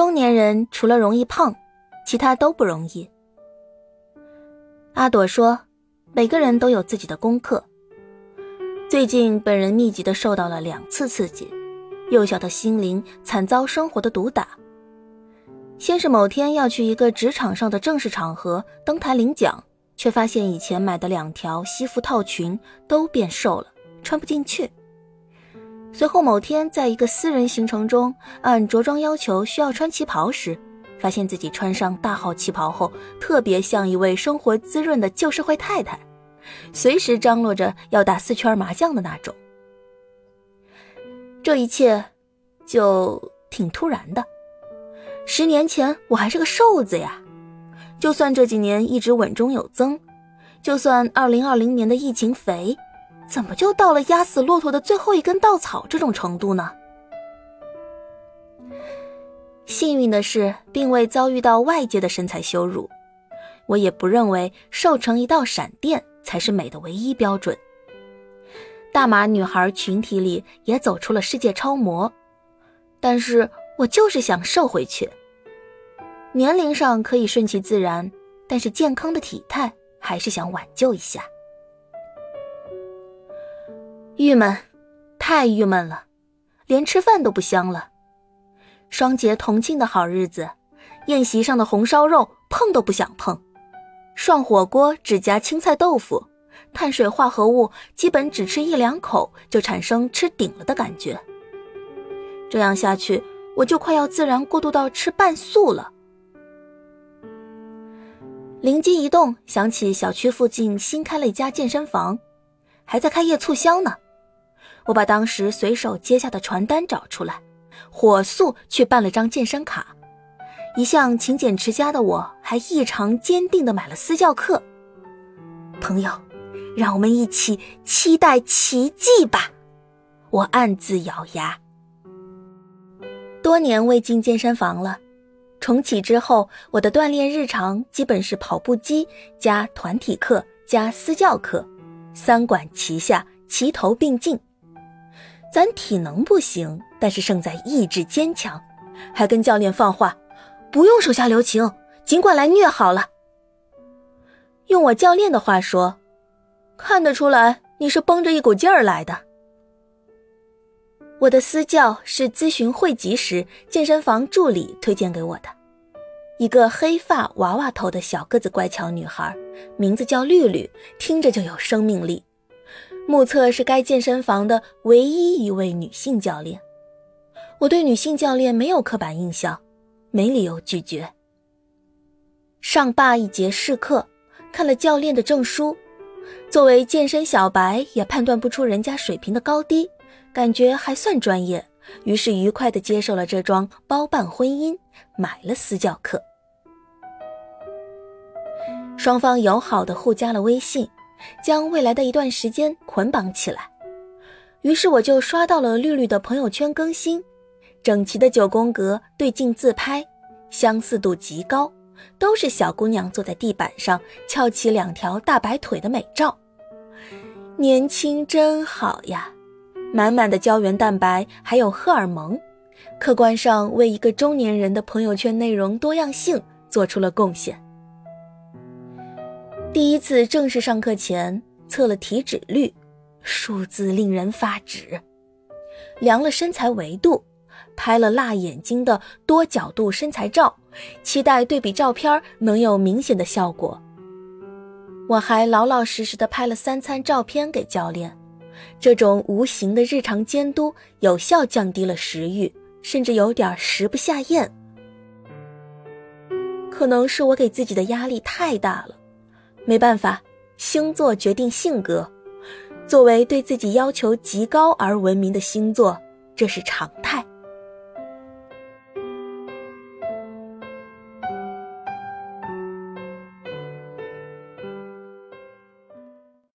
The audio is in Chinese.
中年人除了容易胖，其他都不容易。阿朵说：“每个人都有自己的功课。最近本人密集的受到了两次刺激，幼小的心灵惨遭生活的毒打。先是某天要去一个职场上的正式场合登台领奖，却发现以前买的两条西服套裙都变瘦了，穿不进去。随后某天在一个私人行程中，按着装要求需要穿旗袍时。”发现自己穿上大号旗袍后，特别像一位生活滋润的旧社会太太，随时张罗着要打四圈麻将的那种。这一切，就挺突然的。十年前我还是个瘦子呀，就算这几年一直稳中有增，就算二零二零年的疫情肥，怎么就到了压死骆驼的最后一根稻草这种程度呢？幸运的是，并未遭遇到外界的身材羞辱。我也不认为瘦成一道闪电才是美的唯一标准。大码女孩群体里也走出了世界超模，但是我就是想瘦回去。年龄上可以顺其自然，但是健康的体态还是想挽救一下。郁闷，太郁闷了，连吃饭都不香了。双节同庆的好日子，宴席上的红烧肉碰都不想碰，涮火锅只加青菜豆腐，碳水化合物基本只吃一两口就产生吃顶了的感觉。这样下去，我就快要自然过渡到吃半素了。灵机一动，想起小区附近新开了一家健身房，还在开业促销呢。我把当时随手接下的传单找出来。火速去办了张健身卡，一向勤俭持家的我，还异常坚定的买了私教课。朋友，让我们一起期待奇迹吧！我暗自咬牙。多年未进健身房了，重启之后，我的锻炼日常基本是跑步机加团体课加私教课，三管齐下，齐头并进。咱体能不行，但是胜在意志坚强，还跟教练放话，不用手下留情，尽管来虐好了。用我教练的话说，看得出来你是绷着一股劲儿来的。我的私教是咨询会籍时健身房助理推荐给我的，一个黑发娃娃头的小个子乖巧女孩，名字叫绿绿，听着就有生命力。目测是该健身房的唯一一位女性教练，我对女性教练没有刻板印象，没理由拒绝。上罢一节试课，看了教练的证书，作为健身小白也判断不出人家水平的高低，感觉还算专业，于是愉快地接受了这桩包办婚姻，买了私教课。双方友好的互加了微信。将未来的一段时间捆绑起来，于是我就刷到了绿绿的朋友圈更新，整齐的九宫格对镜自拍，相似度极高，都是小姑娘坐在地板上翘起两条大白腿的美照。年轻真好呀，满满的胶原蛋白还有荷尔蒙，客观上为一个中年人的朋友圈内容多样性做出了贡献。第一次正式上课前测了体脂率，数字令人发指。量了身材维度，拍了辣眼睛的多角度身材照，期待对比照片能有明显的效果。我还老老实实的拍了三餐照片给教练，这种无形的日常监督有效降低了食欲，甚至有点食不下咽。可能是我给自己的压力太大了。没办法，星座决定性格。作为对自己要求极高而闻名的星座，这是常。